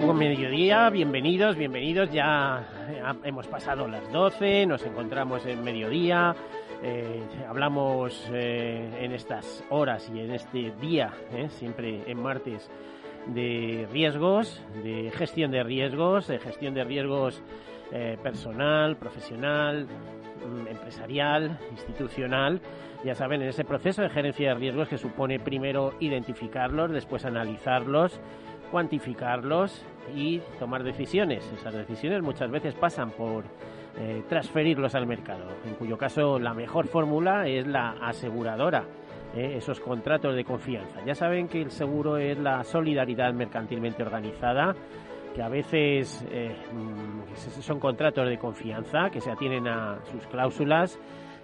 Buen mediodía, bienvenidos, bienvenidos. Ya, hemos pasado las 12, nos encontramos en mediodía. Eh, hablamos eh, en estas horas y en este día, eh, siempre en martes, de riesgos, de gestión de riesgos, de gestión de riesgos personal, profesional, mm, empresarial, institucional. Ya saben, en ese proceso de gerencia de riesgos que supone primero identificarlos, después analizarlos cuantificarlos y tomar decisiones. Esas decisiones muchas veces pasan por eh, transferirlos al mercado, en cuyo caso la mejor fórmula es la aseguradora, eh, esos contratos de confianza. Ya saben que el seguro es la solidaridad mercantilmente organizada, que a veces eh, mm, son contratos de confianza que se atienen a sus cláusulas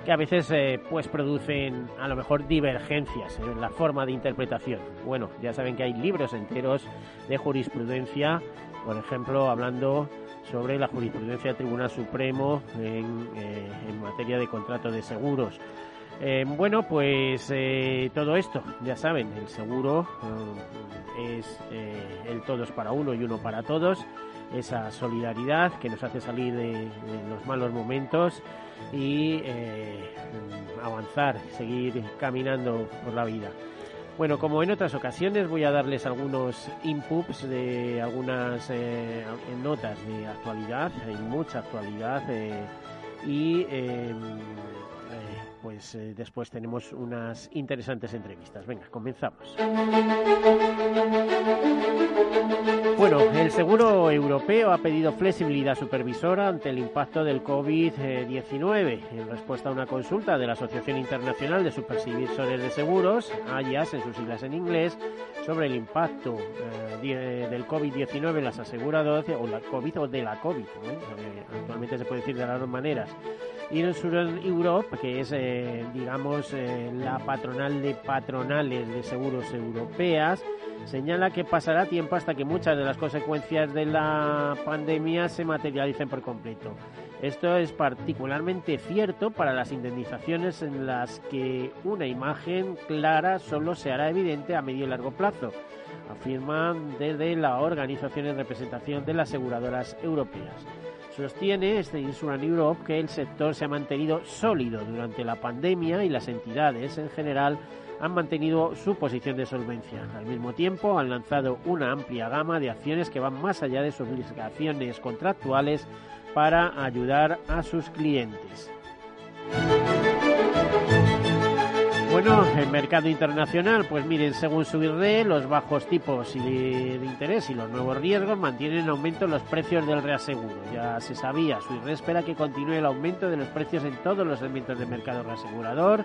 que a veces eh, pues producen a lo mejor divergencias en la forma de interpretación. Bueno, ya saben que hay libros enteros de jurisprudencia, por ejemplo, hablando sobre la jurisprudencia del Tribunal Supremo en, eh, materia de contrato de seguros. Eh, bueno, pues todo esto, ya saben, el seguro es el todos para uno y uno para todos, esa solidaridad que nos hace salir de los malos momentos y eh, avanzar, seguir caminando por la vida. Bueno, como en otras ocasiones, voy a darles algunos inputs de algunas eh, notas de actualidad, hay mucha actualidad eh, y pues después tenemos unas interesantes entrevistas. Venga, comenzamos. Bueno, el Seguro Europeo ha pedido flexibilidad supervisora ante el impacto del COVID-19 en respuesta a una consulta de la Asociación Internacional de Supervisores de Seguros, AIAS en sus siglas en inglés, sobre el impacto eh, del COVID-19 en las aseguradoras o la COVID o de la COVID. actualmente se puede decir de las dos maneras. Insurance Europe, que es, eh, digamos, eh, la patronal de patronales de seguros europeas, señala que pasará tiempo hasta que muchas de las consecuencias de la pandemia se materialicen por completo. Esto es particularmente cierto para las indemnizaciones en las que una imagen clara solo se hará evidente a medio y largo plazo, afirman desde la organización en representación de las aseguradoras europeas. Sostiene este Insurance Europe que el sector se ha mantenido sólido durante la pandemia y las entidades en general han mantenido su posición de solvencia. Al mismo tiempo, han lanzado una amplia gama de acciones que van más allá de sus obligaciones contractuales para ayudar a sus clientes. Bueno, el mercado internacional, pues miren, según su IRE, los bajos tipos de, interés y los nuevos riesgos mantienen en aumento los precios del reaseguro. Ya se sabía, su IRE espera que continúe el aumento de los precios en todos los elementos del mercado reasegurador,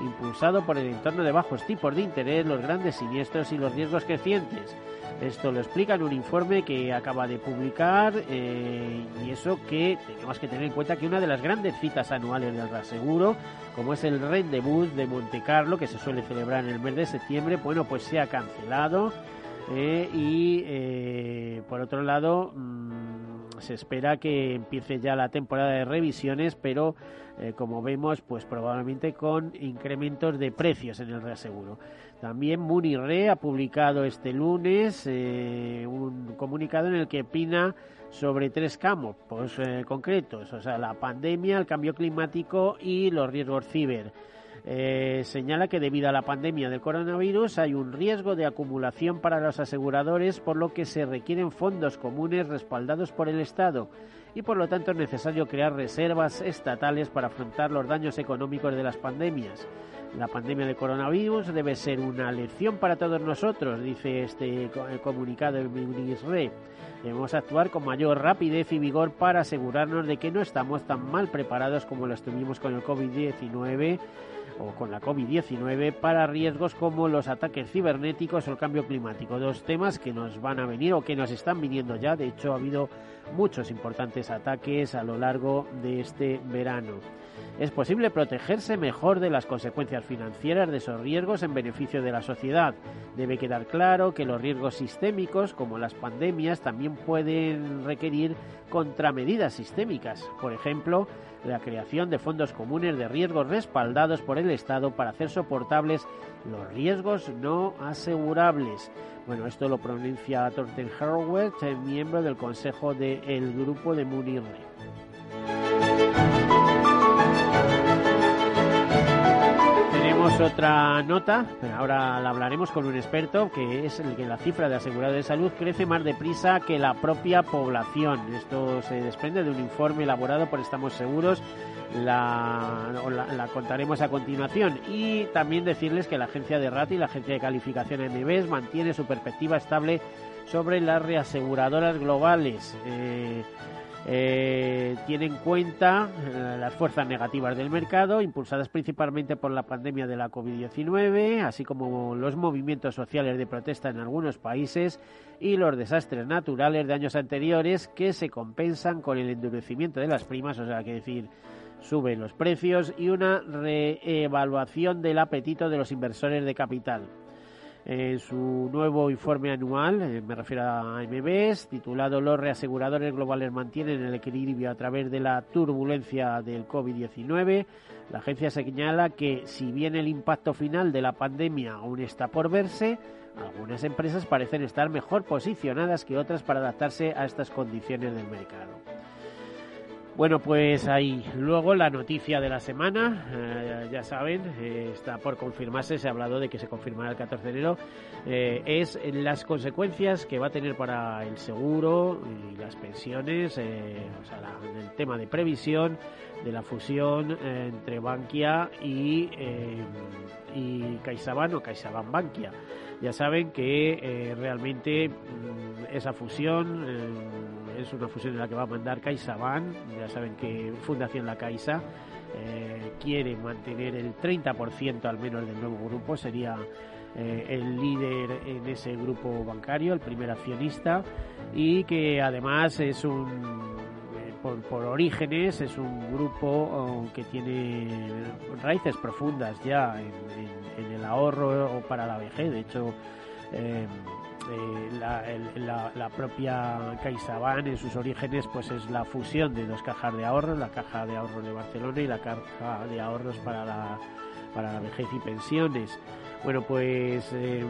impulsado por el entorno de bajos tipos de interés, los grandes siniestros y los riesgos crecientes. Esto lo explica en un informe que acaba de publicar eh, y eso que tenemos que tener en cuenta que una de las grandes citas anuales del reaseguro, como es el Rendezvous de Monte Carlo, que se suele celebrar en el mes de septiembre, bueno, pues se ha cancelado eh, y eh, por otro lado mm, se espera que empiece ya la temporada de revisiones, pero como vemos, pues probablemente con incrementos de precios en el reaseguro. También Munirre ha publicado este lunes eh, un comunicado en el que opina sobre tres campos pues, eh, concretos, o sea, la pandemia, el cambio climático y los riesgos ciber. Eh, señala que debido a la pandemia del coronavirus hay un riesgo de acumulación para los aseguradores, por lo que se requieren fondos comunes respaldados por el Estado y por lo tanto es necesario crear reservas estatales para afrontar los daños económicos de las pandemias. La pandemia de coronavirus debe ser una lección para todos nosotros, dice este comunicado de MINISRE. Debemos actuar con mayor rapidez y vigor para asegurarnos de que no estamos tan mal preparados como lo estuvimos con el COVID-19 con la COVID-19 para riesgos como los ataques cibernéticos o el cambio climático. Dos temas que nos van a venir o que nos están viniendo ya. De hecho, ha habido muchos importantes ataques a lo largo de este verano. Es posible protegerse mejor de las consecuencias financieras de esos riesgos en beneficio de la sociedad. Debe quedar claro que los riesgos sistémicos, como las pandemias, también pueden requerir contramedidas sistémicas. Por ejemplo, la creación de fondos comunes de riesgos respaldados por el Estado para hacer soportables los riesgos no asegurables. Bueno, esto lo pronuncia Thorsten Howard, miembro del Consejo del Grupo de Otra nota, pero ahora la hablaremos con un experto, que es el que la cifra de asegurado de salud crece más deprisa que la propia población. Esto se desprende de un informe elaborado por Estamos Seguros, la, la, contaremos a continuación. Y también decirles que la agencia de RATI, la agencia de calificación MBS, mantiene su perspectiva estable sobre las reaseguradoras globales. Eh, eh, tiene en cuenta eh, las fuerzas negativas del mercado, impulsadas principalmente por la pandemia de la COVID-19, así como los movimientos sociales de protesta en algunos países y los desastres naturales de años anteriores que se compensan con el endurecimiento de las primas, o sea, que decir, suben los precios y una reevaluación del apetito de los inversores de capital en su nuevo informe anual, eh, me refiero a MBS, titulado Los reaseguradores globales mantienen el equilibrio a través de la turbulencia del COVID-19. La agencia señala que si bien el impacto final de la pandemia aún está por verse, algunas empresas parecen estar mejor posicionadas que otras para adaptarse a estas condiciones del mercado. Bueno, pues ahí. Luego la noticia de la semana, eh, ya saben, eh, está por confirmarse, se ha hablado de que se confirmará el 14 de enero, eh, es las consecuencias que va a tener para el seguro y las pensiones, o sea, el tema de previsión de la fusión entre Bankia y, y CaixaBank o CaixaBank Bankia. Ya saben que realmente mm, esa fusión es una fusión en la que va a mandar CaixaBank. Ya saben que Fundación La Caixa eh, quiere mantener el 30% al menos del nuevo grupo. Sería eh, el líder en ese grupo bancario, el primer accionista, y que además es un eh, por, orígenes es un grupo oh, que tiene raíces profundas ya en, en el ahorro para la vejez. De hecho, eh, la, la, propia CaixaBank en sus orígenes pues es la fusión de dos cajas de ahorros, la caja de ahorros de Barcelona y la caja de ahorros para la, para la vejez y pensiones. Bueno, pues eh,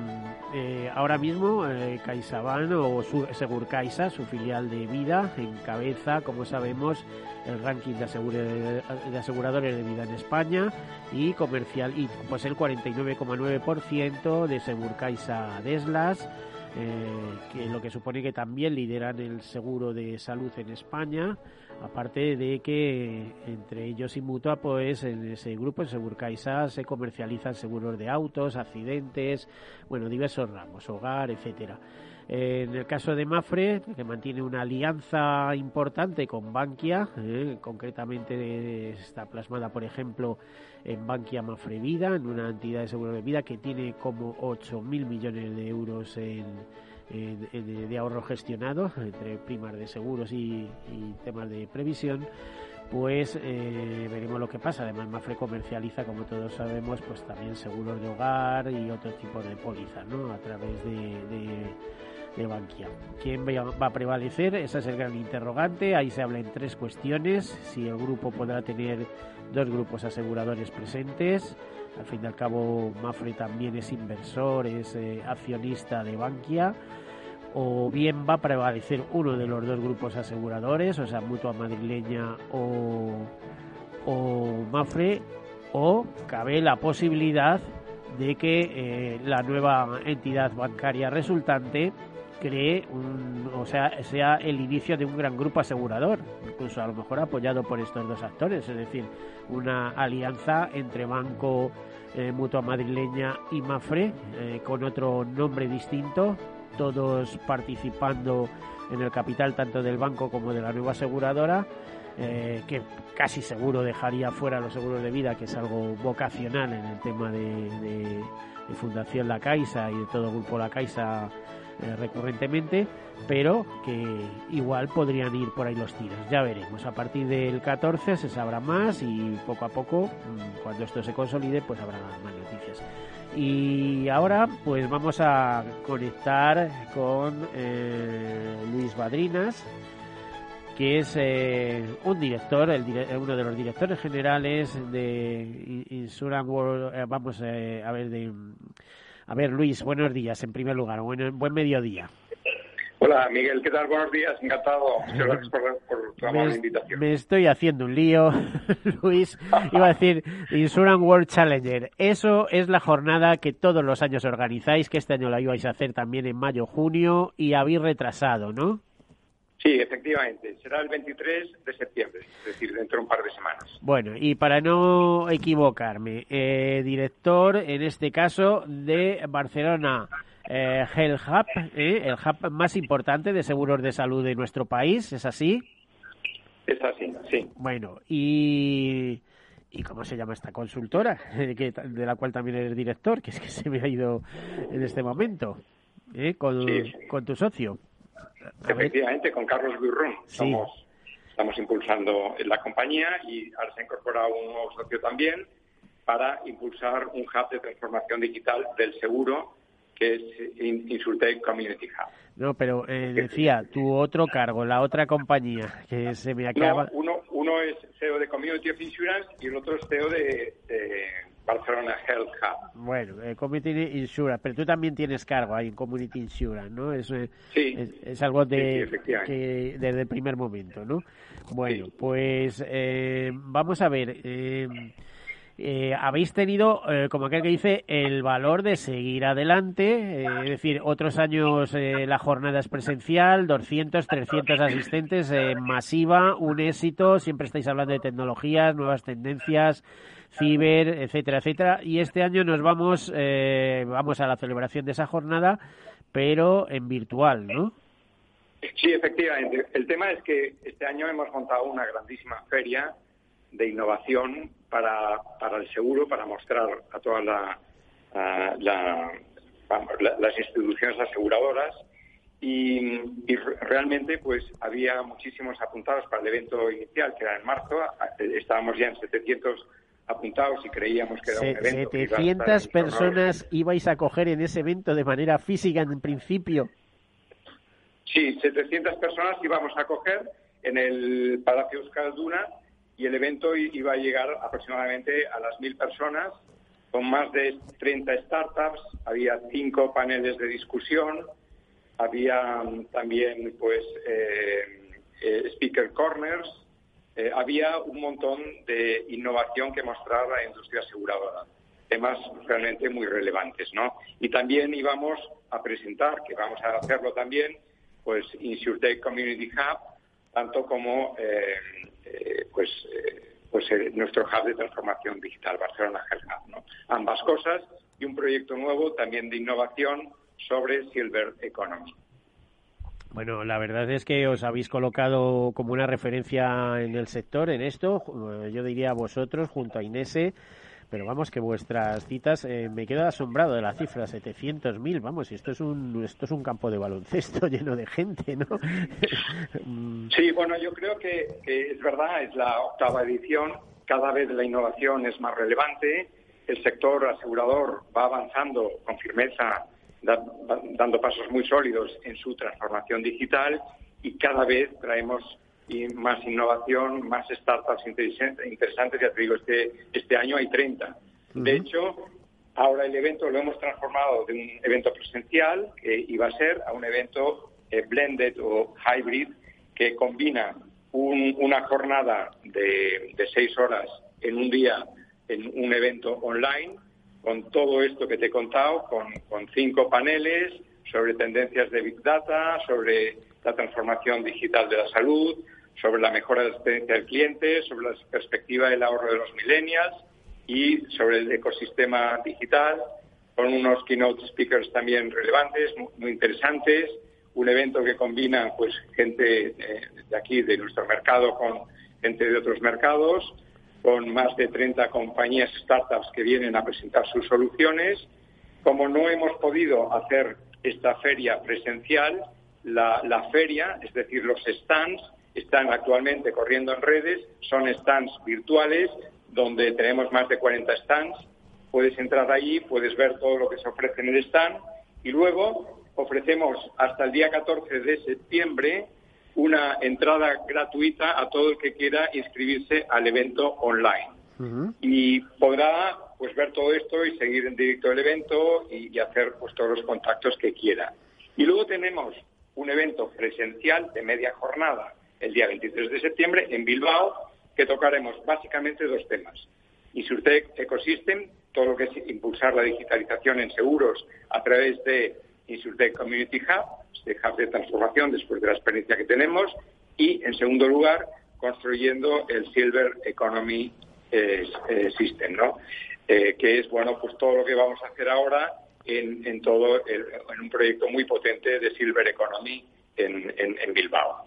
eh, ahora mismo eh, CaixaBank o su, Segurcaisa, su filial de vida, encabeza, como sabemos, el ranking de, de aseguradores de vida en España y comercial y pues el 49,9% de Segurcaisa Deslas eh, que lo que supone que también lideran el seguro de salud en España, aparte de que entre ellos y Mutua, pues en ese grupo, en Segurcaisa, se comercializan seguros de autos, accidentes, bueno, diversos ramos, hogar, etcétera. En el caso de Mafre, que mantiene una alianza importante con Bankia, eh, concretamente está plasmada, por ejemplo, en Bankia Mafre Vida, en una entidad de seguro de vida que tiene como 8.000 millones de euros de ahorro gestionado entre primas de seguros y, temas de previsión pues eh, veremos lo que pasa. Además, Mafre comercializa, como todos sabemos, pues también seguros de hogar y otro tipo de pólizas, ¿no? A través de, de Bankia. ¿Quién va a prevalecer? Ese es el gran interrogante. Ahí se habla en tres cuestiones. Si el grupo podrá tener dos grupos aseguradores presentes. Al fin y al cabo, Mafre también es inversor, es eh, accionista de Bankia. O bien va a prevalecer uno de los dos grupos aseguradores, o sea, Mutua Madrileña o, Mafre, o cabe la posibilidad de que eh, la nueva entidad bancaria resultante cree un, o sea, sea el inicio de un gran grupo asegurador, incluso a lo mejor apoyado por estos dos actores, es decir, una alianza entre banco eh, Mutua Madrileña y Mafre, eh, con otro nombre distinto, todos participando en el capital tanto del banco como de la nueva aseguradora. que casi seguro dejaría fuera los seguros de vida, que es algo vocacional en el tema de, Fundación La Caixa y de todo grupo La Caixa recurrentemente, pero que igual podrían ir por ahí los tiros. Ya veremos. A partir del 14 se sabrá más y poco a poco, mm, cuando esto se consolide, pues habrá más noticias. Y ahora, pues vamos a conectar con eh, Luis Badrinas, que es eh, un director, el, uno de los directores generales de Insurance World. Eh, vamos a ver, de, a ver, Luis, buenos días en primer lugar, buen, buen mediodía. Hola, Miguel, ¿qué tal? Buenos días, encantado. Muchas gracias por, tu amable invitación. Me estoy haciendo un lío, Luis. Iba a decir Insurance World Challenger. Eso es la jornada que todos los años organizáis, que este año la ibais a hacer también en mayo, junio, y habéis retrasado, ¿no? Sí, efectivamente. Será el 23 de septiembre, es decir, dentro de un par de semanas. Bueno, y para no equivocarme, eh, director, en este caso, de Barcelona eh, Health Hub, eh, el hub más importante de seguros de salud de nuestro país, ¿es así? Es así, sí. Bueno, y... ¿Y cómo se llama esta consultora? de la cual también eres director, que es que se me ha ido en este momento, ¿eh? con, con tu socio. Efectivamente, con Carlos Burrón. Somos, estamos impulsando la compañía y ahora se ha incorporado un nuevo socio también para impulsar un hub de transformación digital del seguro que es Insurtech Community Hub. No, pero eh, decía, tu otro cargo, la otra compañía, que se me acaba... uno, uno es CEO de Community of Insurance y el otro es CEO de, Barcelona Health Hub. Bueno, eh, Community Insurance, pero tú también tienes cargo ahí en Community Insurance, ¿no? Es, eh, sí. Es, algo de, que desde el primer momento, ¿no? Bueno, pues vamos a ver... Eh, habéis tenido, eh, como aquel que dice, el valor de seguir adelante. Eh, es decir, otros años la jornada es presencial, 200, 300 asistentes, masiva, un éxito. Siempre estáis hablando de tecnologías, nuevas tendencias, ciber, etcétera, etcétera. Y este año nos vamos, vamos a la celebración de esa jornada, pero en virtual, ¿no? Sí, efectivamente. El tema es que este año hemos montado una grandísima feria de innovación para, para el seguro, para mostrar a todas la, las instituciones aseguradoras. Y, realmente pues había muchísimos apuntados para el evento inicial que era en marzo. Estábamos ya en 700 apuntados y creíamos que era un evento 700 personas ibais a coger en ese evento de manera física en principio. Sí 700 personas íbamos a coger en el Palacio Euskalduna y el evento iba a llegar aproximadamente a las mil personas, con más de 30 startups, había cinco paneles de discusión, había mm, también pues eh, eh, speaker corners, eh, había un montón de innovación que mostrar la industria aseguradora, temas realmente muy relevantes, ¿no? Y también íbamos a presentar, que vamos a hacerlo también, pues InsurTech Community Hub, tanto como eh, pues, eh, pues eh, nuestro hub de transformación digital, Barcelona Hub. ¿no? Ambas cosas y un proyecto nuevo también de innovación sobre Silver Economy. Bueno, la verdad es que os habéis colocado como una referencia en el sector en esto, yo diría vosotros junto a Inese pero vamos que vuestras citas eh, me quedo asombrado de la cifra 700.000 vamos esto es un esto es un campo de baloncesto lleno de gente no sí bueno yo creo que, es verdad es la octava edición cada vez la innovación es más relevante el sector asegurador va avanzando con firmeza dando pasos muy sólidos en su transformación digital y cada vez traemos y más innovación, más startups interesantes. Ya te digo, este, este año hay 30. De hecho, ahora el evento lo hemos transformado de un evento presencial, que iba a ser, a un evento eh, blended o hybrid, que combina una jornada de, de seis horas en un día en un evento online, con todo esto que te he contado, con, con cinco paneles sobre tendencias de Big Data, sobre la transformación digital de la salud, sobre la mejora de la experiencia del cliente, sobre la perspectiva del ahorro de los millennials y sobre el ecosistema digital, con unos keynote speakers también relevantes, muy, interesantes, un evento que combina pues gente eh, de aquí, de nuestro mercado, con gente de otros mercados, con más de 30 compañías startups que vienen a presentar sus soluciones. Como no hemos podido hacer esta feria presencial, la, la feria, es decir, los stands, están actualmente corriendo en redes, son stands virtuales donde tenemos más de 40 stands. Puedes entrar allí, puedes ver todo lo que se ofrece en el stand y luego ofrecemos hasta el día 14 de septiembre una entrada gratuita a todo el que quiera inscribirse al evento online. Y podrá pues ver todo esto y seguir en directo el evento y, hacer pues todos los contactos que quiera. Y luego tenemos un evento presencial de media jornada el día 23 de septiembre en Bilbao que tocaremos básicamente dos temas. Insurtech Ecosystem, todo lo que es impulsar la digitalización en seguros a través de Insurtech Community Hub, este hub de transformación después de la experiencia que tenemos, y en segundo lugar, construyendo el Silver Economy eh, eh, System, ¿no? Eh, que es bueno pues todo lo que vamos a hacer ahora en, todo en un proyecto muy potente de Silver Economy en Bilbao.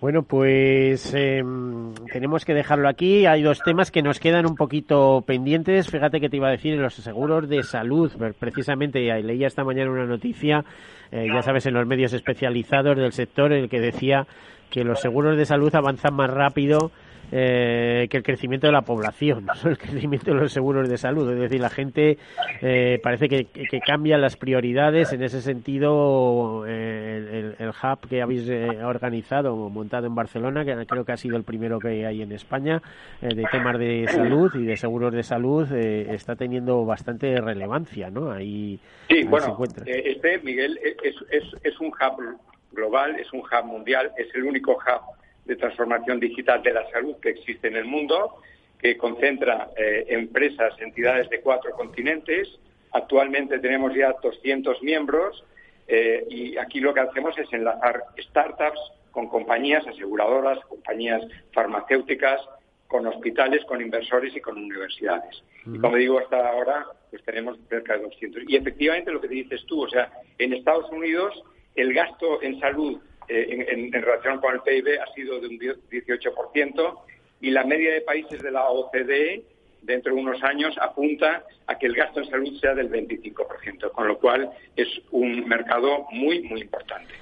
Bueno, pues em, tenemos que dejarlo aquí. Hay dos temas que nos quedan un poquito pendientes. Fíjate que te iba a decir en los seguros de salud. Precisamente leía esta mañana una noticia, eh, ya sabes, en los medios especializados del sector, en el que decía que los seguros de salud avanzan más rápido eh, que el crecimiento de la población, no el crecimiento de los seguros de salud. Es decir, la gente eh, parece que, que, cambia las prioridades. En ese sentido, eh, el, hub que habéis eh, organizado, montado en Barcelona, que creo que ha sido el primero que hay en España, de temas de salud y de seguros de salud, está teniendo bastante relevancia, ¿no? Ahí, sí, bueno, este, Miguel, es, es, es un hub global, es un hub mundial, es el único hub de transformación digital de la salud que existe en el mundo, que concentra eh, empresas, entidades de cuatro continentes. Actualmente tenemos ya 200 miembros eh, y aquí lo que hacemos es enlazar startups con compañías aseguradoras, compañías farmacéuticas, con hospitales, con inversores y con universidades. Y como digo, hasta ahora pues tenemos cerca de 200. Y efectivamente lo que dices tú, o sea, en Estados Unidos el gasto en salud eh, en, relación con el PIB ha sido de un 18% y la media de países de la OCDE dentro de unos años apunta a que el gasto en salud sea del 25%, con lo cual es un mercado muy, muy importante.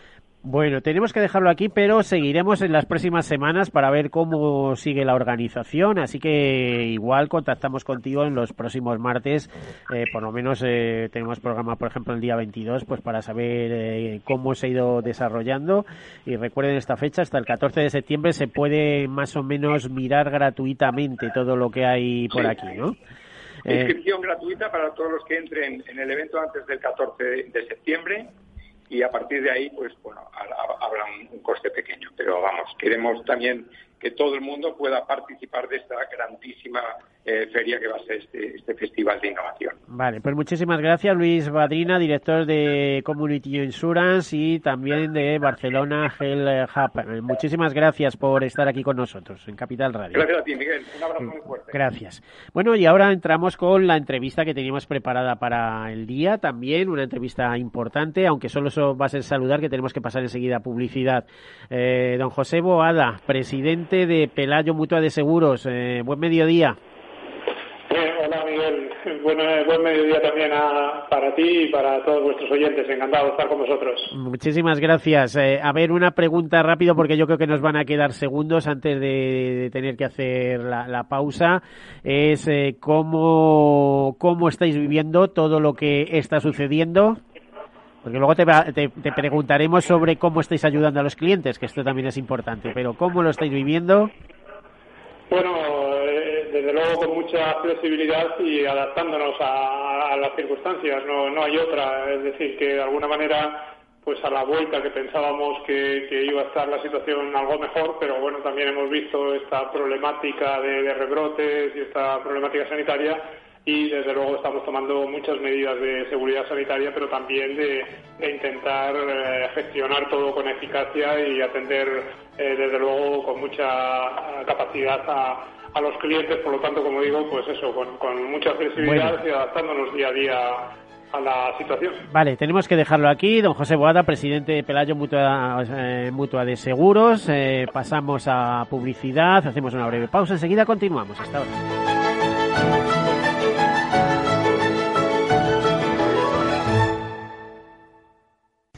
Bueno, tenemos que dejarlo aquí, pero seguiremos en las próximas semanas para ver cómo sigue la organización. Así que igual contactamos contigo en los próximos martes. Eh, por lo menos eh, tenemos programa, por ejemplo, el día 22, pues para saber eh, cómo se ha ido desarrollando. Y recuerden esta fecha, hasta el 14 de septiembre se puede más o menos mirar gratuitamente todo lo que hay por aquí, ¿no? Inscripción gratuita para todos los que entren en el evento antes del 14 de septiembre y a partir de ahí, pues bueno, habrá un, coste pequeño. Pero vamos, queremos también que todo el mundo pueda participar de esta grandísima eh, feria que va a ser este, este, festival de innovación. Vale, pues muchísimas gracias Luis Badrina, director de Community Insurance y también de Barcelona Health Hub. Muchísimas gracias por estar aquí con nosotros en Capital Radio. Gracias a ti, Miguel. Un abrazo muy fuerte. Gracias. Bueno, y ahora entramos con la entrevista que teníamos preparada para el día, también una entrevista importante, aunque solo eso va a ser saludar que tenemos que pasar enseguida a publicidad. Eh, don José Boada, presidente de Pelayo Mutua de Seguros. Eh, buen mediodía. hola Miguel, buen, buen mediodía también para ti y para todos vuestros oyentes. Encantado de estar con vosotros. Muchísimas gracias. Eh, a ver, una pregunta rápido porque yo creo que nos van a quedar segundos antes de, tener que hacer la, pausa. Es eh, cómo, cómo estáis viviendo todo lo que está sucediendo. Porque luego te, te, preguntaremos sobre cómo estáis ayudando a los clientes, que esto también es importante, pero ¿cómo lo estáis viviendo? Bueno, eh, desde luego con mucha flexibilidad y adaptándonos a, las circunstancias, no, no hay otra. Es decir, que de alguna manera, pues a la vuelta que pensábamos que, iba a estar la situación algo mejor, pero bueno, también hemos visto esta problemática de rebrotes y esta problemática sanitaria y desde luego estamos tomando muchas medidas de seguridad sanitaria, pero también de, intentar eh, gestionar todo con eficacia y atender eh, desde luego con mucha capacidad a, los clientes, por lo tanto, como digo, pues eso, con, mucha flexibilidad y adaptándonos día a día a la situación. Vale, tenemos que dejarlo aquí. Don José Boada, presidente de Pelayo Mutua, eh, Mutua de Seguros. pasamos a publicidad, hacemos una breve pausa. Enseguida continuamos. Hasta ahora.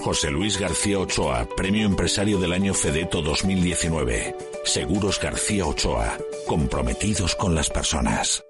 José Luis García Ochoa, Premio Empresario del Año Fedeto 2019. Seguros García Ochoa, comprometidos con las personas.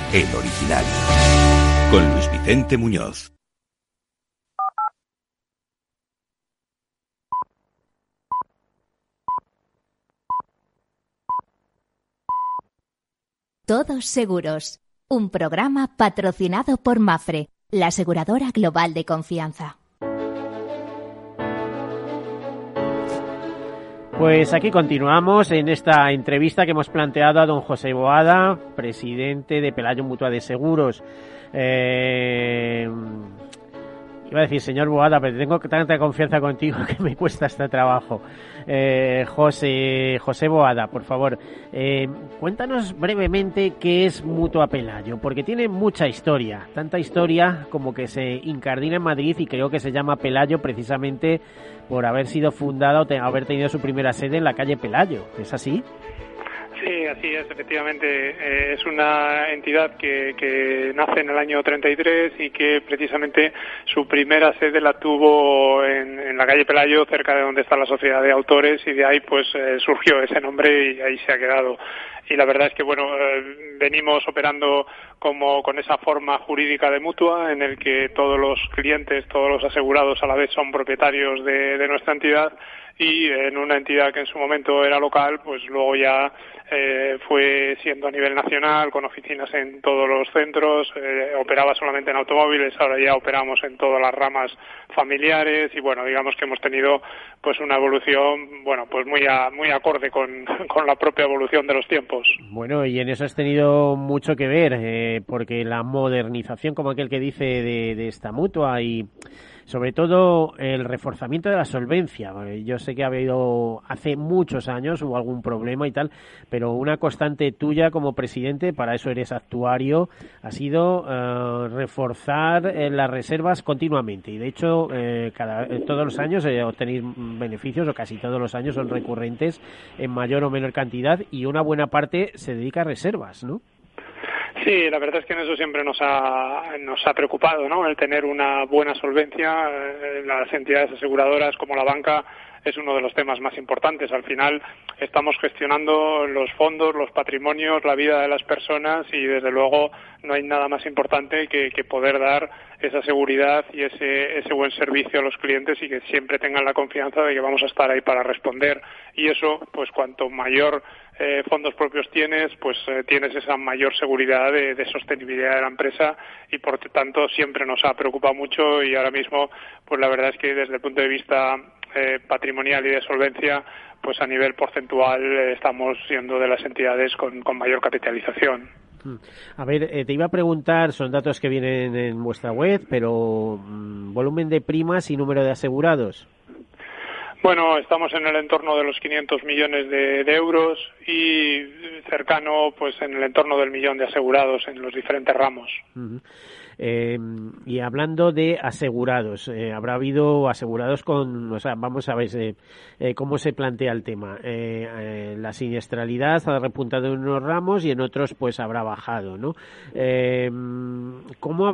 El original. Con Luis Vicente Muñoz. Todos Seguros, un programa patrocinado por Mafre, la aseguradora global de confianza. Pues aquí continuamos en esta entrevista que hemos planteado a don José Boada, presidente de Pelayo Mutua de Seguros. Eh, Iba a decir, señor Boada, pero tengo tanta confianza contigo que me cuesta este trabajo. Eh, José, José Boada, por favor, eh, cuéntanos brevemente qué es Mutua Pelayo, porque tiene mucha historia, tanta historia como que se incardina en Madrid y creo que se llama Pelayo precisamente por haber sido fundada o haber tenido su primera sede en la calle Pelayo. ¿Es así? Sí, así es, efectivamente. Eh, es una entidad que, que, nace en el año 33 y que precisamente su primera sede la tuvo en, en, la calle Pelayo, cerca de donde está la Sociedad de Autores, y de ahí pues eh, surgió ese nombre y ahí se ha quedado. Y la verdad es que, bueno, eh, venimos operando como con esa forma jurídica de mutua en el que todos los clientes, todos los asegurados a la vez son propietarios de, de nuestra entidad y en una entidad que en su momento era local, pues luego ya eh, fue siendo a nivel nacional, con oficinas en todos los centros, eh, operaba solamente en automóviles, ahora ya operamos en todas las ramas familiares y bueno, digamos que hemos tenido pues una evolución, bueno, pues muy muy acorde con, con, la propia evolución de los tiempos. Bueno, y en eso has tenido mucho que ver, eh, porque la modernización, como aquel que dice, de, de esta mutua y sobre todo el reforzamiento de la solvencia. Yo sé que ha habido hace muchos años hubo algún problema y tal, pero una constante tuya como presidente, para eso eres actuario, ha sido eh, reforzar eh, las reservas continuamente. Y de hecho, eh, cada, todos los años obtenéis beneficios, o casi todos los años son recurrentes en mayor o menor cantidad, y una buena parte se dedica a reservas, ¿no? Sí, la verdad es que en eso siempre nos ha, nos ha preocupado, ¿no? El tener una buena solvencia. Eh, las entidades aseguradoras como la banca es uno de los temas más importantes. Al final estamos gestionando los fondos, los patrimonios, la vida de las personas y desde luego no hay nada más importante que, que poder dar esa seguridad y ese, ese buen servicio a los clientes y que siempre tengan la confianza de que vamos a estar ahí para responder. Y eso, pues cuanto mayor eh, fondos propios tienes, pues eh, tienes esa mayor seguridad de, sostenibilidad de la empresa y por tanto siempre nos ha preocupado mucho y ahora mismo, pues la verdad es que desde el punto de vista eh, patrimonial y de solvencia, pues a nivel porcentual eh, estamos siendo de las entidades con, mayor capitalización. Hmm. A ver, eh, te iba a preguntar, son datos que vienen en vuestra web, pero mmm, volumen de primas y número de asegurados. Bueno, estamos en el entorno de los 500 millones de, de, euros y cercano, pues, en el entorno del millón de asegurados en los diferentes ramos. Eh, y hablando de asegurados, eh, habrá habido asegurados con, o sea, vamos a ver eh, eh cómo se plantea el tema. La siniestralidad ha repuntado en unos ramos y en otros pues habrá bajado, ¿no? ¿Cómo,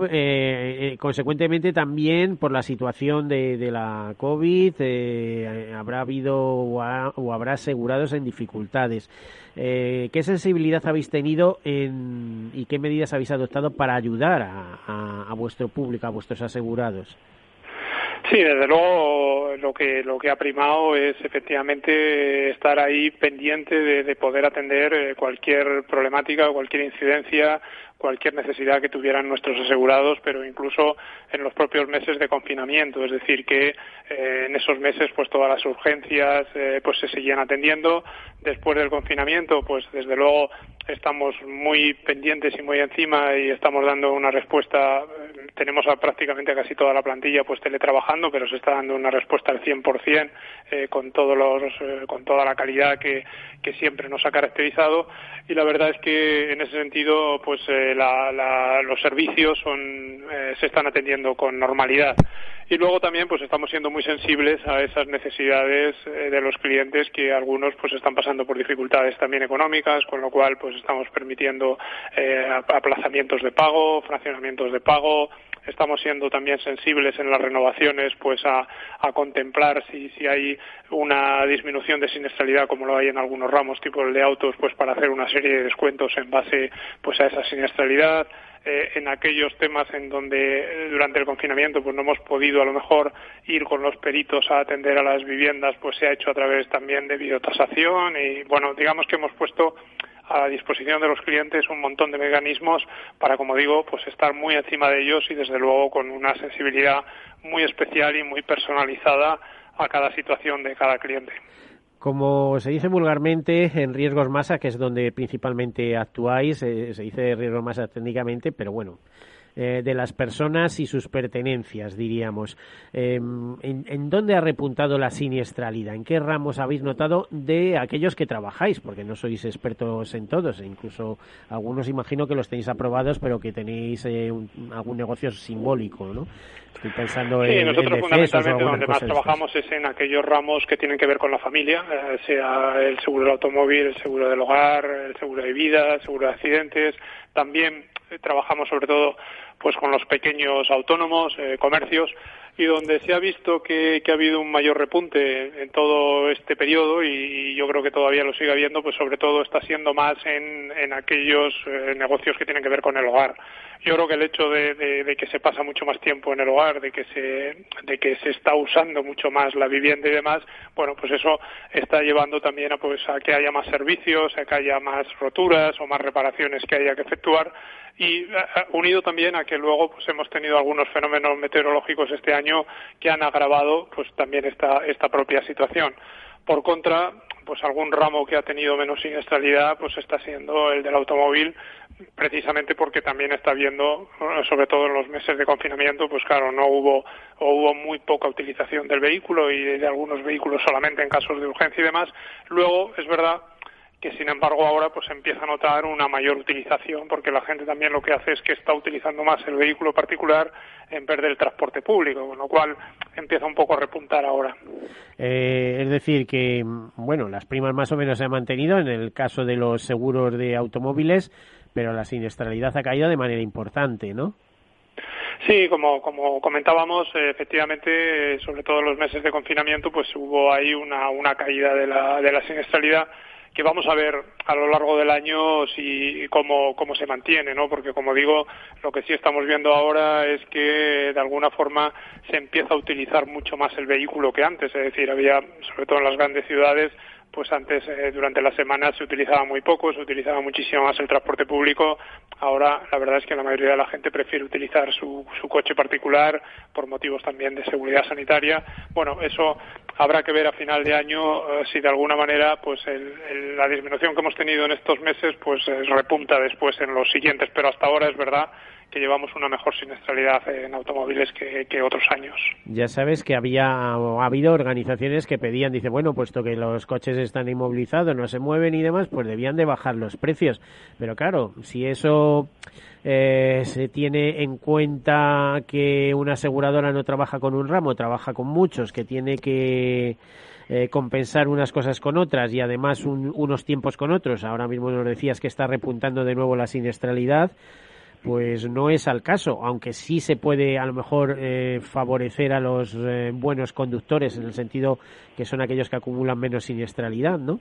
consecuentemente también por la situación de, de la COVID, habrá habido o, ha, o habrá asegurados en dificultades. ¿Qué sensibilidad habéis tenido en, y qué medidas habéis adoptado para ayudar a, a, a vuestro público, a vuestros asegurados? Sí, desde luego lo que lo que ha primado es efectivamente estar ahí pendiente de, de poder atender eh, cualquier problemática o cualquier incidencia cualquier necesidad que tuvieran nuestros asegurados, pero incluso en los propios meses de confinamiento, es decir, que eh, en esos meses pues todas las urgencias eh, pues se seguían atendiendo. Después del confinamiento, pues desde luego estamos muy pendientes y muy encima y estamos dando una respuesta tenemos a prácticamente casi toda la plantilla pues teletrabajando, pero se está dando una respuesta al 100% eh, con todos los eh, con toda la calidad que, que siempre nos ha caracterizado y la verdad es que en ese sentido pues eh, los servicios son se están atendiendo con normalidad. Y luego también pues estamos siendo muy sensibles a esas necesidades eh, de los clientes que algunos pues están pasando por dificultades también económicas con lo cual pues estamos permitiendo eh, aplazamientos de pago fraccionamientos de pago estamos siendo también sensibles en las renovaciones pues a, contemplar si, si hay una disminución de siniestralidad como lo hay en algunos ramos tipo el de autos pues para hacer una serie de descuentos en base pues a esa siniestralidad. Eh, en aquellos temas en donde eh, durante el confinamiento pues no hemos podido a lo mejor ir con los peritos a atender a las viviendas, pues se ha hecho a través también de videotasación y bueno, digamos que hemos puesto a disposición de los clientes un montón de mecanismos para, como digo, pues estar muy encima de ellos y desde luego con una sensibilidad muy especial y muy personalizada a cada situación de cada cliente. Como se dice vulgarmente, en riesgos masa, que es donde principalmente actuáis, eh, se dice riesgos masa técnicamente, pero bueno, eh, de las personas y sus pertenencias, diríamos. Em, ¿en, dónde ha repuntado la siniestralidad? ¿En qué ramos habéis notado de aquellos que trabajáis? Porque no sois expertos en todos, e incluso algunos imagino que los tenéis aprobados, pero que tenéis eh, algún negocio simbólico, ¿no? Estoy pensando sí, nosotros fundamentalmente donde más trabajamos es en aquellos ramos que tienen que ver con la familia, eh, sea el seguro del automóvil, el seguro del hogar, el seguro de vida, el seguro de accidentes. También trabajamos sobre todo pues con los pequeños autónomos, eh, comercios, y donde se ha visto que, ha habido un mayor repunte en todo este periodo y, yo creo que todavía lo sigue habiendo, pues sobre todo está siendo más en, en aquellos eh, negocios que tienen que ver con el hogar. Yo creo que el hecho de, que se pasa mucho más tiempo en el hogar, de que se de que se está usando mucho más la vivienda y demás, bueno, pues eso está llevando también a pues a que haya más servicios, a que haya más roturas o más reparaciones que haya que efectuar y eh, unido también a que luego pues hemos tenido algunos fenómenos meteorológicos este año que han agravado pues también esta esta propia situación. Por contra, pues algún ramo que ha tenido menos siniestralidad pues está siendo el del automóvil precisamente porque también está viendo sobre todo en los meses de confinamiento pues claro no hubo o hubo muy poca utilización del vehículo y de algunos vehículos solamente en casos de urgencia y demás luego es verdad que sin embargo ahora pues empieza a notar una mayor utilización porque la gente también lo que hace es que está utilizando más el vehículo particular en vez del transporte público, con lo cual empieza un poco a repuntar ahora. Eh, es decir que bueno, las primas más o menos se han mantenido en el caso de los seguros de automóviles, pero la siniestralidad ha caído de manera importante, ¿no? Sí, como, como comentábamos, efectivamente, sobre todo en los meses de confinamiento, pues hubo ahí una, una caída de la, de la siniestralidad que vamos a ver a lo largo del año si cómo, cómo se mantiene, ¿no? Porque como digo, lo que sí estamos viendo ahora es que de alguna forma se empieza a utilizar mucho más el vehículo que antes, es decir, había sobre todo en las grandes ciudades pues antes eh, durante la semana se utilizaba muy poco, se utilizaba muchísimo más el transporte público. Ahora la verdad es que la mayoría de la gente prefiere utilizar su, su coche particular por motivos también de seguridad sanitaria. Bueno, eso habrá que ver a final de año eh, si de alguna manera pues la disminución que hemos tenido en estos meses pues repunta después en los siguientes, pero hasta ahora es verdad que llevamos una mejor siniestralidad en automóviles que, otros años. Ya sabes que había ha habido organizaciones que pedían, dice, bueno, puesto que los coches están inmovilizados, no se mueven y demás, pues debían de bajar los precios. Pero claro, si eso eh, se tiene en cuenta que una aseguradora no trabaja con un ramo, trabaja con muchos, que tiene que eh, compensar unas cosas con otras y además unos tiempos con otros. Ahora mismo nos decías que está repuntando de nuevo la siniestralidad pues no es al caso, aunque sí se puede a lo mejor eh, favorecer a los eh, buenos conductores en el sentido que son aquellos que acumulan menos siniestralidad, ¿no?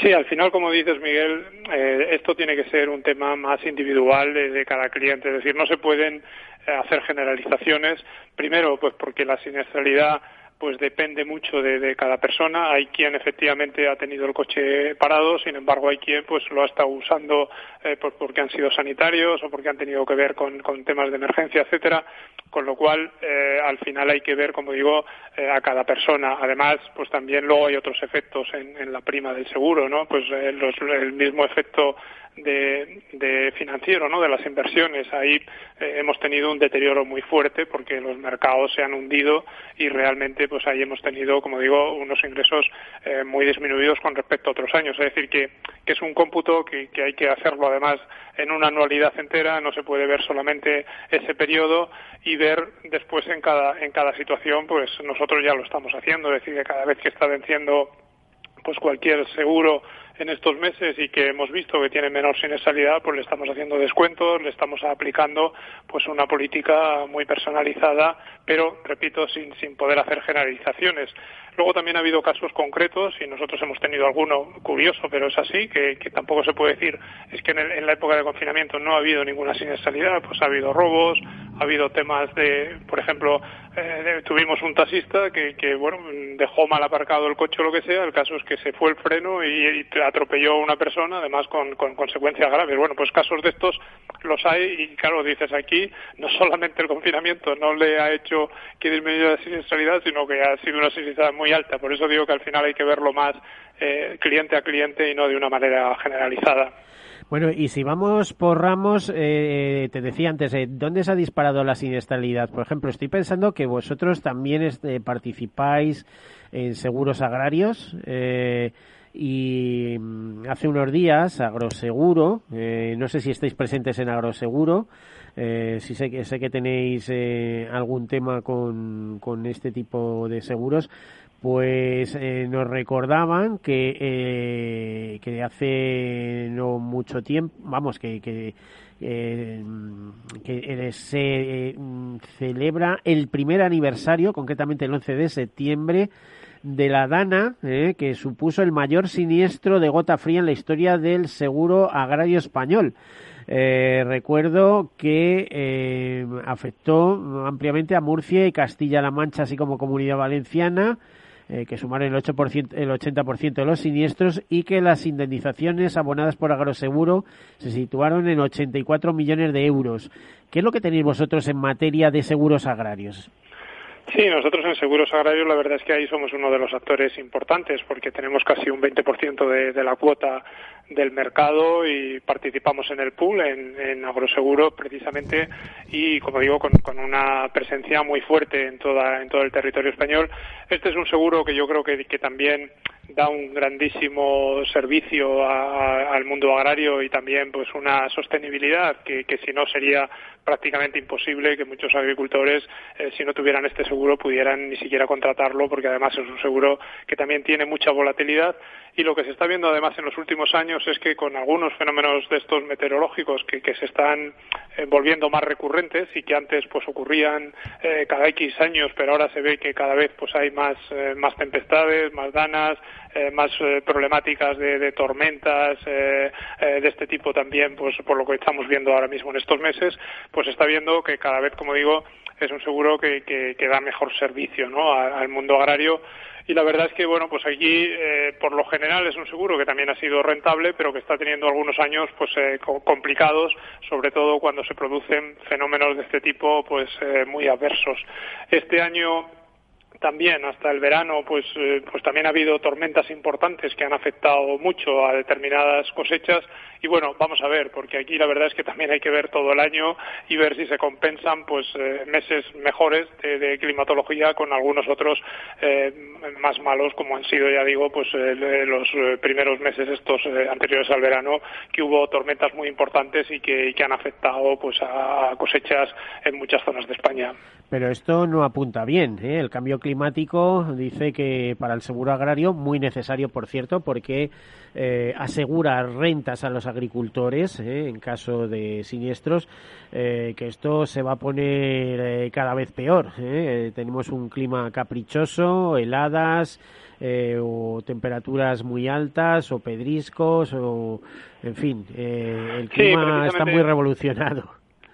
Sí, al final, como dices, Miguel, eh, esto tiene que ser un tema más individual de, de, cada cliente. Es decir, no se pueden hacer generalizaciones. Primero, pues porque la siniestralidad pues depende mucho de, cada persona. Hay quien efectivamente ha tenido el coche parado, sin embargo hay quien pues lo ha estado usando eh, pues, porque han sido sanitarios o porque han tenido que ver con, temas de emergencia, etcétera. Con lo cual eh, al final hay que ver, como digo, eh, a cada persona. Además, pues también luego hay otros efectos en, la prima del seguro, ¿no? Pues el mismo efecto de, financiero, ¿no? De las inversiones. Ahí eh, hemos tenido un deterioro muy fuerte porque los mercados se han hundido y realmente, pues ahí hemos tenido, como digo, unos ingresos eh, muy disminuidos con respecto a otros años. Es decir, que, que es un cómputo que, que hay que hacerlo además en una anualidad entera, no se puede ver solamente ese periodo y ver después en cada, en cada situación, pues nosotros ya lo estamos haciendo, es decir, que cada vez que está venciendo pues cualquier seguro en estos meses y que hemos visto que tiene menor siniestralidad, pues le estamos haciendo descuentos, le estamos aplicando pues una política muy personalizada, pero repito, sin, sin poder hacer generalizaciones. Luego también ha habido casos concretos y nosotros hemos tenido alguno curioso, pero es así, que, tampoco se puede decir, es que en, la época de confinamiento no ha habido ninguna siniestralidad, pues ha habido robos, ha habido temas de, por ejemplo, eh, tuvimos un taxista que, que, bueno, dejó mal aparcado el coche o lo que sea, el caso es que se fue el freno y, atropelló a una persona, además con, con consecuencias graves. Bueno, pues casos de estos los hay y claro, dices aquí, no solamente el confinamiento no le ha hecho que disminuya la siniestralidad, sino que ha sido una siniestralidad muy alta. Por eso digo que al final hay que verlo más eh, cliente a cliente y no de una manera generalizada. Bueno, y si vamos por ramos, eh, te decía antes, eh, ¿dónde se ha disparado la siniestralidad? Por ejemplo, estoy pensando que vosotros también participáis en seguros agrarios. y mm, hace unos días, Agroseguro, no sé si estáis presentes en Agroseguro, eh, si sé que, sé que tenéis eh, algún tema con, con este tipo de seguros, pues eh, nos recordaban que, eh, que hace no mucho tiempo, vamos, que, que, eh, que se celebra el primer aniversario, concretamente el 11 de septiembre, de la Dana, que supuso el mayor siniestro de gota fría en la historia del seguro agrario español. Eh, recuerdo que eh, afectó ampliamente a Murcia y Castilla-La Mancha, así como Comunidad Valenciana, eh, que sumaron el, 8%, el 80% de los siniestros y que las indemnizaciones abonadas por Agroseguro se situaron en 84 millones de euros. ¿Qué es lo que tenéis vosotros en materia de seguros agrarios? Sí, nosotros en seguros agrarios la verdad es que ahí somos uno de los actores importantes porque tenemos casi un 20% de, de la cuota del mercado y participamos en el pool, en, en agroseguro precisamente y como digo con, con, una presencia muy fuerte en toda en todo el territorio español. Este es un seguro que yo creo que, que también da un grandísimo servicio al mundo agrario y también pues una sostenibilidad que, que si no sería prácticamente imposible que muchos agricultores, eh, si no tuvieran este seguro, pudieran ni siquiera contratarlo, porque además es un seguro que también tiene mucha volatilidad. Y lo que se está viendo además en los últimos años es que con algunos fenómenos de estos meteorológicos que, se están eh, volviendo más recurrentes y que antes pues ocurrían eh, cada X años, pero ahora se ve que cada vez pues hay más, más tempestades, más danas, más problemáticas de, de tormentas de este tipo también, pues por lo que estamos viendo ahora mismo en estos meses, pues está viendo que cada vez, como digo, es un seguro que, que, da mejor servicio ¿no? al mundo agrario y la verdad es que bueno pues aquí eh, por lo general es un seguro que también ha sido rentable pero que está teniendo algunos años pues eh, complicados sobre todo cuando se producen fenómenos de este tipo pues eh, muy adversos este año también hasta el verano pues eh, pues también ha habido tormentas importantes que han afectado mucho a determinadas cosechas y bueno vamos a ver porque aquí la verdad es que también hay que ver todo el año y ver si se compensan pues eh, meses mejores de, climatología con algunos otros eh, más malos como han sido ya digo pues los primeros meses estos anteriores al verano que hubo tormentas muy importantes y que, han afectado pues a cosechas en muchas zonas de España pero esto no apunta bien. El cambio climático dice que para el seguro agrario, muy necesario, por cierto, porque eh, asegura rentas a los agricultores ¿eh? en caso de siniestros, eh, que esto se va a poner cada vez peor. ¿eh? tenemos un clima caprichoso, heladas. o temperaturas muy altas o pedriscos o en fin el clima está muy revolucionado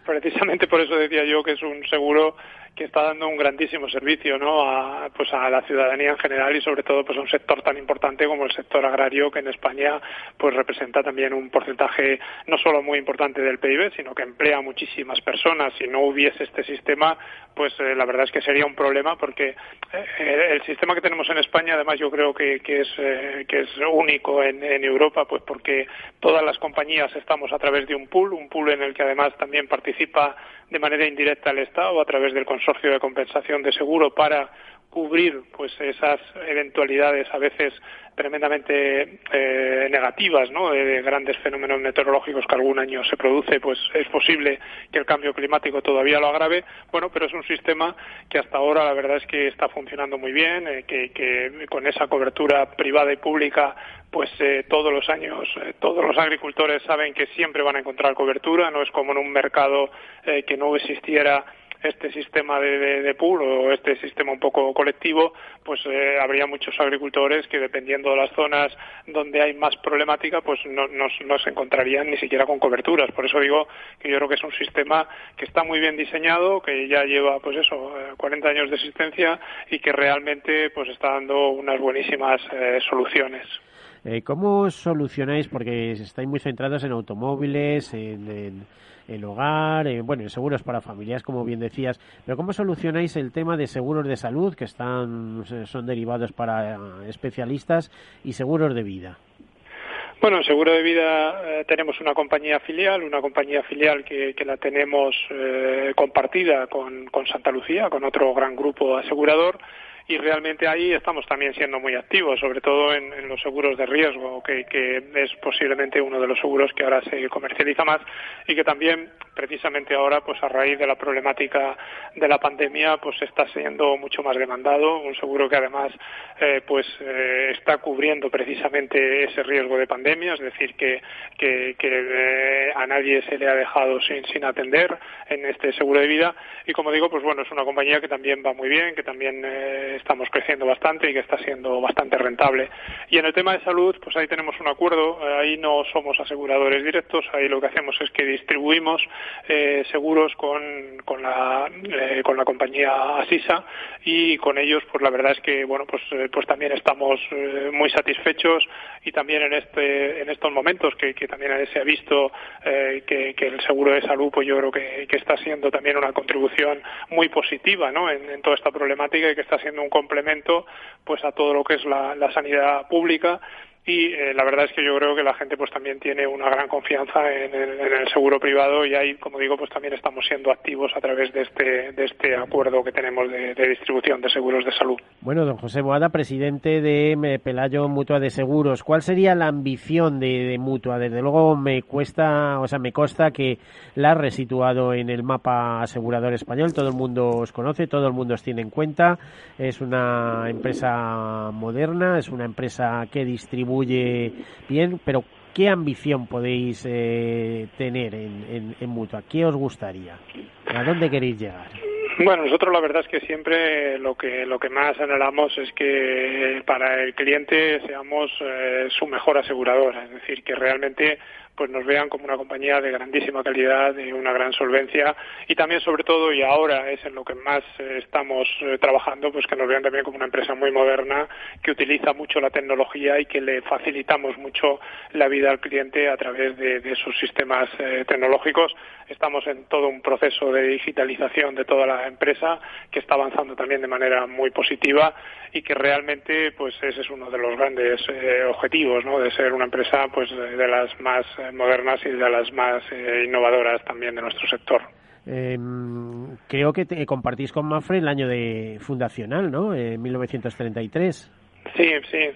precisamente por eso decía yo que es un seguro que está dando un grandísimo servicio ¿no? a, pues a la ciudadanía en general y sobre todo pues a un sector tan importante como el sector agrario que en España pues representa también un porcentaje no solo muy importante del PIB sino que emplea a muchísimas personas si no hubiese este sistema pues eh, la verdad es que sería un problema porque eh, el sistema que tenemos en España además yo creo que, que es eh, que es único en, en Europa pues porque todas las compañías estamos a través de un pool un pool en el que además también participa de manera indirecta el Estado a través del consorcio de compensación de seguro para cubrir pues esas eventualidades a veces tremendamente eh, negativas ¿no? de, grandes fenómenos meteorológicos que algún año se produce pues es posible que el cambio climático todavía lo agrave bueno pero es un sistema que hasta ahora la verdad es que está funcionando muy bien eh, que, que, con esa cobertura privada y pública pues eh, todos los años eh, todos los agricultores saben que siempre van a encontrar cobertura no es como en un mercado eh, que no existiera este sistema de, de, pool o este sistema un poco colectivo, pues eh, habría muchos agricultores que dependiendo de las zonas donde hay más problemática, pues no, no, se encontrarían ni siquiera con coberturas. Por eso digo que yo creo que es un sistema que está muy bien diseñado, que ya lleva, pues eso, 40 eh, años de existencia y que realmente, pues está dando unas buenísimas eh, soluciones. ¿Cómo solucionáis? Porque estáis muy centrados en automóviles, en el hogar, eh, bueno, seguros para familias, como bien decías. Pero ¿cómo solucionáis el tema de seguros de salud que están son derivados para eh, especialistas y seguros de vida? Bueno, en seguro de vida eh, tenemos una compañía filial, una compañía filial que, la tenemos compartida con, con Santa Lucía, con otro gran grupo asegurador y realmente ahí estamos también siendo muy activos, sobre todo en, los seguros de riesgo, que, que, es posiblemente uno de los seguros que ahora se comercializa más y que también precisamente ahora, pues a raíz de la problemática de la pandemia, pues está siendo mucho más demandado, un seguro que además eh, pues eh, está cubriendo precisamente ese riesgo de pandemia, es decir, que, que, que eh, a nadie se le ha dejado sin, sin atender en este seguro de vida. Y como digo, pues bueno, es una compañía que también va muy bien, que también eh, estamos creciendo bastante y que está siendo bastante rentable. Y en el tema de salud, pues ahí tenemos un acuerdo, eh, ahí no somos aseguradores directos, ahí lo que hacemos es que distribuimos eh, seguros con, con, la, eh, con la compañía Asisa y con ellos, pues la verdad es que, bueno, pues, pues también estamos muy satisfechos y también en, este, en estos momentos que, que también se ha visto que, que, el seguro de salud, pues yo creo que, que está siendo también una contribución muy positiva ¿no? en, en toda esta problemática y que está siendo un complemento pues a todo lo que es la, la sanidad pública y eh, la verdad es que yo creo que la gente pues también tiene una gran confianza en el, seguro privado y ahí como digo pues también estamos siendo activos a través de este de este acuerdo que tenemos de, distribución de seguros de salud. Bueno don José Boada presidente de eh, Pelayo Mutua de Seguros cuál sería la ambición de, Mutua desde luego me cuesta o sea me consta que la ha resituado en el mapa asegurador español. Todo el mundo os conoce todo el mundo os tiene en cuenta. Es una empresa moderna es una empresa que distribuye bien, pero ¿qué ambición podéis eh, tener en, en, Mutua? ¿Qué os gustaría? ¿A dónde queréis llegar? Bueno, nosotros la verdad es que siempre lo que lo que más anhelamos es que para el cliente seamos eh, su mejor aseguradora, es decir, que realmente pues nos vean como una compañía de grandísima calidad, de una gran solvencia y también sobre todo y ahora es en lo que más eh, estamos eh, trabajando, pues que nos vean también como una empresa muy moderna que utiliza mucho la tecnología y que le facilitamos mucho la vida al cliente a través de, sus sistemas eh, tecnológicos. Estamos en todo un proceso de digitalización de toda la empresa que está avanzando también de manera muy positiva y que realmente pues ese es uno de los grandes objetivos, ¿no? De ser una empresa pues de las más modernas y de las más eh, innovadoras también de nuestro sector. Em, creo que te compartís con Mafre el año de fundacional, ¿no? En 1933. Sí, sí,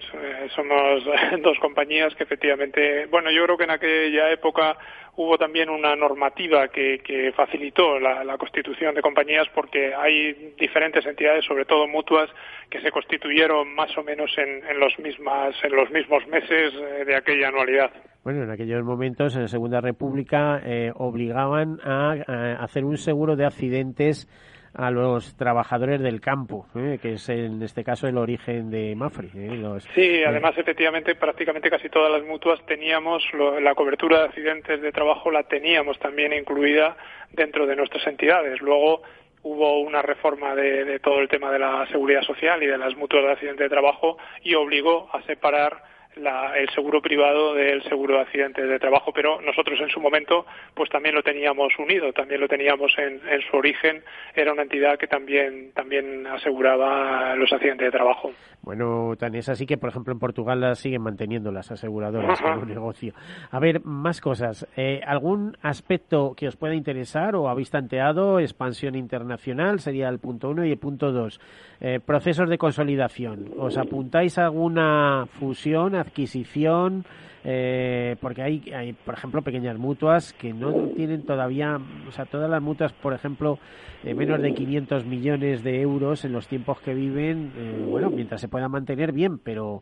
somos dos compañías que efectivamente, bueno, yo creo que en aquella época hubo también una normativa que, que facilitó la, la, constitución de compañías porque hay diferentes entidades, sobre todo mutuas, que se constituyeron más o menos en, en los, mismas, en los mismos meses eh, de aquella anualidad. Bueno, en aquellos momentos, en la Segunda República, eh, obligaban a, a hacer un seguro de accidentes a los trabajadores del campo, ¿eh? que es en este caso el origen de Mafre. ¿eh? sí, eh, además efectivamente prácticamente casi todas las mutuas teníamos la cobertura de accidentes de trabajo la teníamos también incluida dentro de nuestras entidades. Luego hubo una reforma de, todo el tema de la seguridad social y de las mutuas de accidente de trabajo y obligó a separar el seguro privado del seguro de accidentes de trabajo, pero nosotros en su momento pues también lo teníamos unido, también lo teníamos en, en su origen, era una entidad que también, también aseguraba los accidentes de trabajo. Bueno, tan es así que, por ejemplo, en Portugal las siguen manteniendo las aseguradoras como negocio. A ver, más cosas. Eh, ¿Algún aspecto que os pueda interesar o habéis tanteado? Expansión internacional sería el punto uno y el punto dos. Eh, procesos de consolidación. ¿Os apuntáis a alguna fusión, adquisición? Eh, porque hay, hay, por ejemplo, pequeñas mutuas que no tienen todavía, o sea, todas las mutuas, por ejemplo, eh, menos de 500 millones de euros en los tiempos que viven, eh, bueno, mientras se pueda mantener bien, pero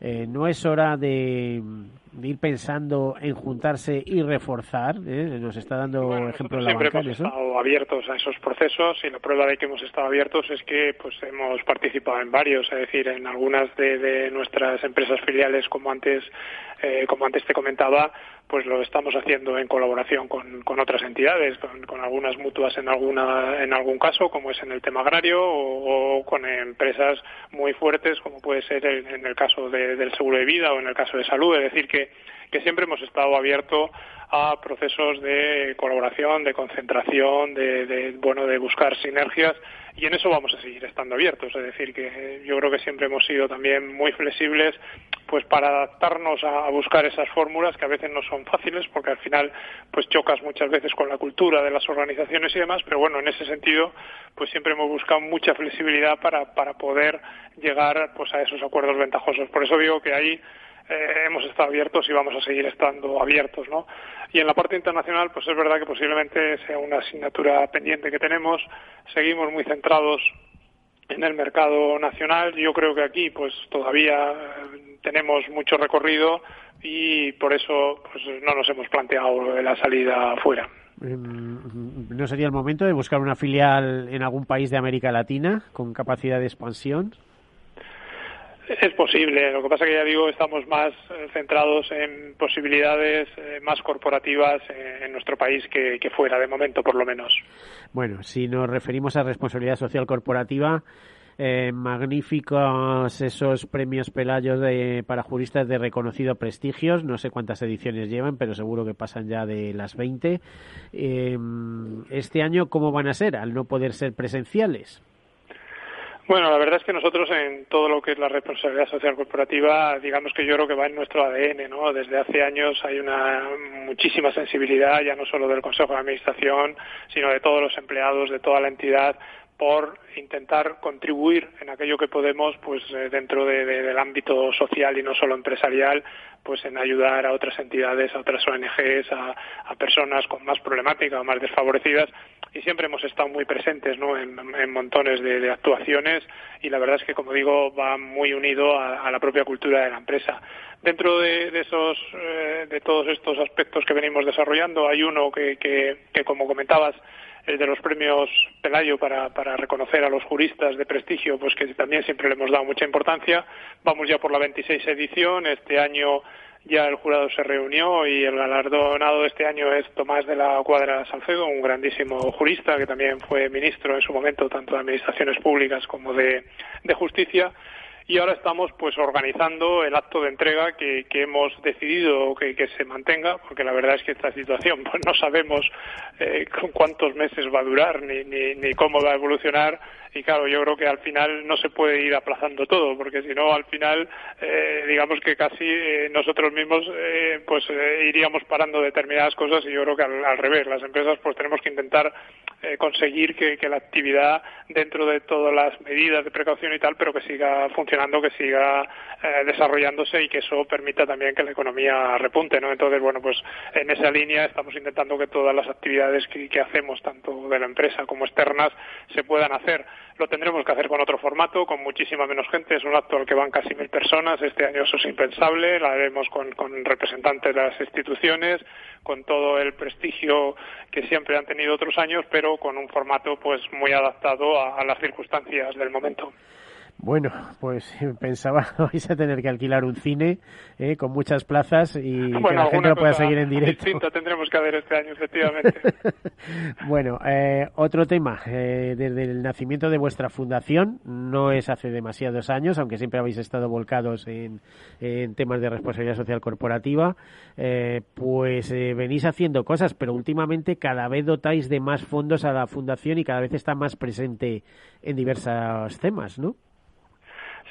eh, no es hora de, ir pensando en juntarse y reforzar. ¿eh? Nos está dando ejemplo la Siempre hemos estado abiertos a esos procesos y la prueba de que hemos estado abiertos es que pues hemos participado en varios, es decir, en algunas de, nuestras empresas filiales, como antes, eh, como antes te comentaba, pues lo estamos haciendo en colaboración con, con otras entidades, con, algunas mutuas en alguna en algún caso, como es en el tema agrario, o, con empresas muy fuertes, como puede ser en el caso del seguro de vida o en el caso de salud. Es decir, que, que siempre hemos estado abiertos a procesos de colaboración, de concentración, de, de, bueno, de buscar sinergias y en eso vamos a seguir estando abiertos. Es decir, que yo creo que siempre hemos sido también muy flexibles pues para adaptarnos a, buscar esas fórmulas que a veces no son fáciles porque al final pues chocas muchas veces con la cultura de las organizaciones y demás, pero bueno, en ese sentido pues siempre hemos buscado mucha flexibilidad para, para poder llegar pues a esos acuerdos ventajosos. Por eso digo que ahí eh, hemos estado abiertos y vamos a seguir estando abiertos, ¿no? Y en la parte internacional, pues es verdad que posiblemente sea una asignatura pendiente que tenemos. Seguimos muy centrados en el mercado nacional. Yo creo que aquí, pues todavía eh, tenemos mucho recorrido y por eso, pues no nos hemos planteado la salida afuera. Em, ¿No sería el momento de buscar una filial en algún país de América Latina con capacidad de expansión? Es posible, lo que pasa que ya digo, estamos más eh, centrados en posibilidades eh, más corporativas eh, en nuestro país que, fuera, de momento por lo menos. Bueno, si nos referimos a responsabilidad social corporativa, magníficos esos premios Pelayos de, para juristas de reconocido prestigio. No sé cuántas ediciones llevan, pero seguro que pasan ya de las 20. Em, este año, ¿cómo van a ser al no poder ser presenciales? Bueno, la verdad es que nosotros en todo lo que es la responsabilidad social corporativa, digamos que yo creo que va en nuestro ADN, ¿no? Desde hace años hay una muchísima sensibilidad, ya no solo del Consejo de Administración, sino de todos los empleados, de toda la entidad, por intentar contribuir en aquello que podemos, pues eh, dentro del ámbito social y no solo empresarial, pues en ayudar a otras entidades, a otras ONGs, a, personas con más problemática o más desfavorecidas y siempre hemos estado muy presentes ¿no? en, montones de, actuaciones y la verdad es que, como digo, va muy unido a, la propia cultura de la empresa. Dentro de, esos, eh, de todos estos aspectos que venimos desarrollando, hay uno que, que, como comentabas, de los premios Pelayo para, para, reconocer a los juristas de prestigio, pues que también siempre le hemos dado mucha importancia. Vamos ya por la 26 edición. Este año ya el jurado se reunió y el galardonado de este año es Tomás de la Cuadra Salcedo, un grandísimo jurista que también fue ministro en su momento tanto de Administraciones Públicas como de, de Justicia y ahora estamos pues organizando el acto de entrega que, hemos decidido que, se mantenga porque la verdad es que esta situación pues no sabemos eh, con cuántos meses va a durar ni, ni, cómo va a evolucionar. Y claro, yo creo que al final no se puede ir aplazando todo, porque si no, al final, eh, digamos que casi eh, nosotros mismos eh, pues iríamos parando determinadas cosas y yo creo que al, revés, las empresas pues tenemos que intentar conseguir que, la actividad dentro de todas las medidas de precaución y tal, pero que siga funcionando, que siga desarrollándose y que eso permita también que la economía repunte, ¿no? Entonces, bueno, pues en esa línea estamos intentando que todas las actividades que hacemos, tanto de la empresa como externas, se puedan hacer. Lo tendremos que hacer con otro formato, con muchísima menos gente. Es un acto al que van casi mil personas. Este año eso es impensable. Lo haremos con, representantes de las instituciones, con todo el prestigio que siempre han tenido otros años, pero con un formato pues muy adaptado a las circunstancias del momento. Bueno, pues pensaba vais a tener que alquilar un cine eh, con muchas plazas y que la gente lo pueda seguir en directo. Distinta tendremos que hacer este año, efectivamente. bueno, eh, otro tema. Eh, desde el nacimiento de vuestra fundación, no es hace demasiados años, aunque siempre habéis estado volcados en, en temas de responsabilidad social corporativa, pues venís haciendo cosas, pero últimamente cada vez dotáis de más fondos a la fundación y cada vez está más presente en diversos temas, ¿no?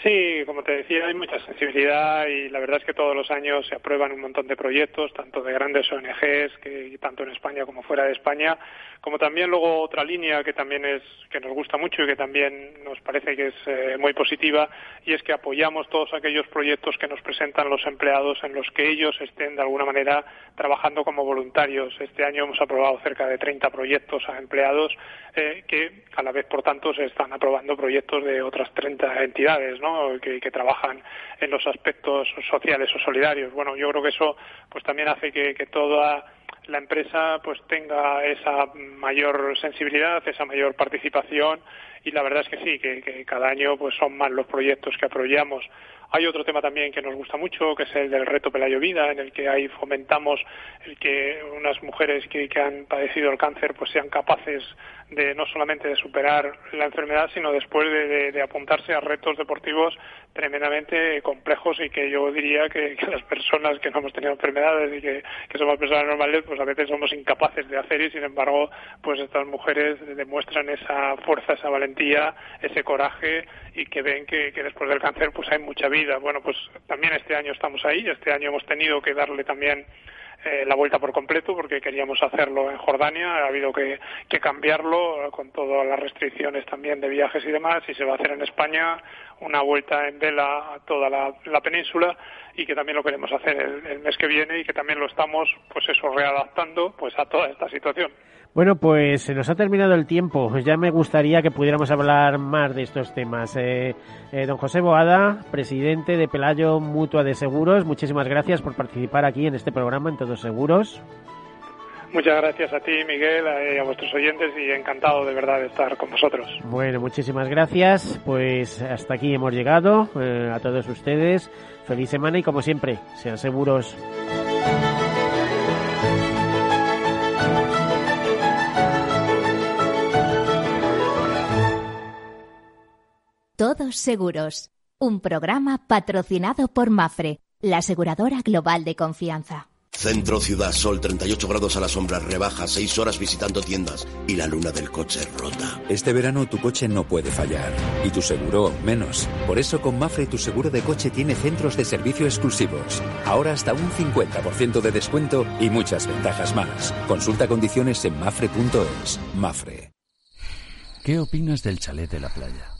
Sí, como te decía, hay mucha sensibilidad y la verdad es que todos los años se aprueban un montón de proyectos, tanto de grandes ONGs, que tanto en España como fuera de España, como también luego otra línea que también es que nos gusta mucho y que también nos parece que es eh, muy positiva y es que apoyamos todos aquellos proyectos que nos presentan los empleados en los que ellos estén de alguna manera trabajando como voluntarios. Este año hemos aprobado cerca de 30 proyectos a empleados eh, que a la vez, por tanto, se están aprobando proyectos de otras 30 entidades, ¿no? Que, trabajan en los aspectos sociales o solidarios. Bueno, yo creo que eso, pues también hace que, que toda la empresa pues tenga esa mayor sensibilidad, esa mayor participación y la verdad es que sí, que, cada año pues son más los proyectos que apoyamos. Hay otro tema también que nos gusta mucho, que es el del reto Pelayo Vida, en el que ahí fomentamos el que unas mujeres que, han padecido el cáncer pues sean capaces de no solamente de superar la enfermedad, sino después de, apuntarse a retos deportivos tremendamente complejos y que yo diría que, las personas que no hemos tenido enfermedades y que somos personas normales, pues a veces somos incapaces de hacer y sin embargo, pues estas mujeres demuestran esa fuerza, esa valentía, ese coraje y que ven que, que después del cáncer pues hay mucha vida. Bueno, pues también este año estamos ahí, este año hemos tenido que darle también eh, la vuelta por completo porque queríamos hacerlo en Jordania, ha habido que, que, cambiarlo con todas las restricciones también de viajes y demás y se va a hacer en España una vuelta en vela a toda la, la península y que también lo queremos hacer el, el, mes que viene y que también lo estamos pues eso readaptando pues a toda esta situación. Bueno, pues se nos ha terminado el tiempo. Ya me gustaría que pudiéramos hablar más de estos temas. Eh, eh, don José Boada, presidente de Pelayo Mutua de Seguros, muchísimas gracias por participar aquí en este programa en Todos Seguros. Muchas gracias a ti, Miguel, a, a, vuestros oyentes y encantado de verdad de estar con vosotros. Bueno, muchísimas gracias. Pues hasta aquí hemos llegado. Eh, a todos ustedes, feliz semana y como siempre, sean seguros. Todos Seguros, un programa patrocinado por Mafre, la aseguradora global de confianza. Centro Ciudad Sol, 38 grados a la sombra, rebaja, 6 horas visitando tiendas y la luna del coche rota. Este verano tu coche no puede fallar y tu seguro menos. Por eso con Mafre tu seguro de coche tiene centros de servicio exclusivos. Ahora hasta un 50% de descuento y muchas ventajas más. Consulta condiciones en mafre.es. Mafre. ¿Qué opinas del chalet de la playa?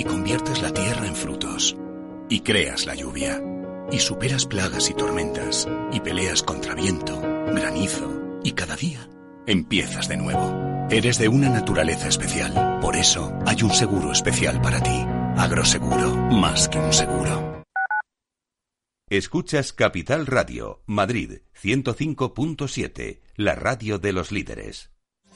y conviertes la tierra en frutos y creas la lluvia y superas plagas y tormentas y peleas contra viento, granizo y cada día empiezas de nuevo. Eres de una naturaleza especial, por eso hay un seguro especial para ti. Agroseguro, más que un seguro. Escuchas Capital Radio, Madrid 105.7, la radio de los líderes.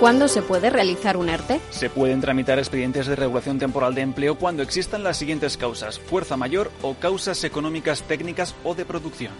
¿Cuándo se puede realizar un ERTE? Se pueden tramitar expedientes de regulación temporal de empleo cuando existan las siguientes causas, fuerza mayor o causas económicas técnicas o de producción.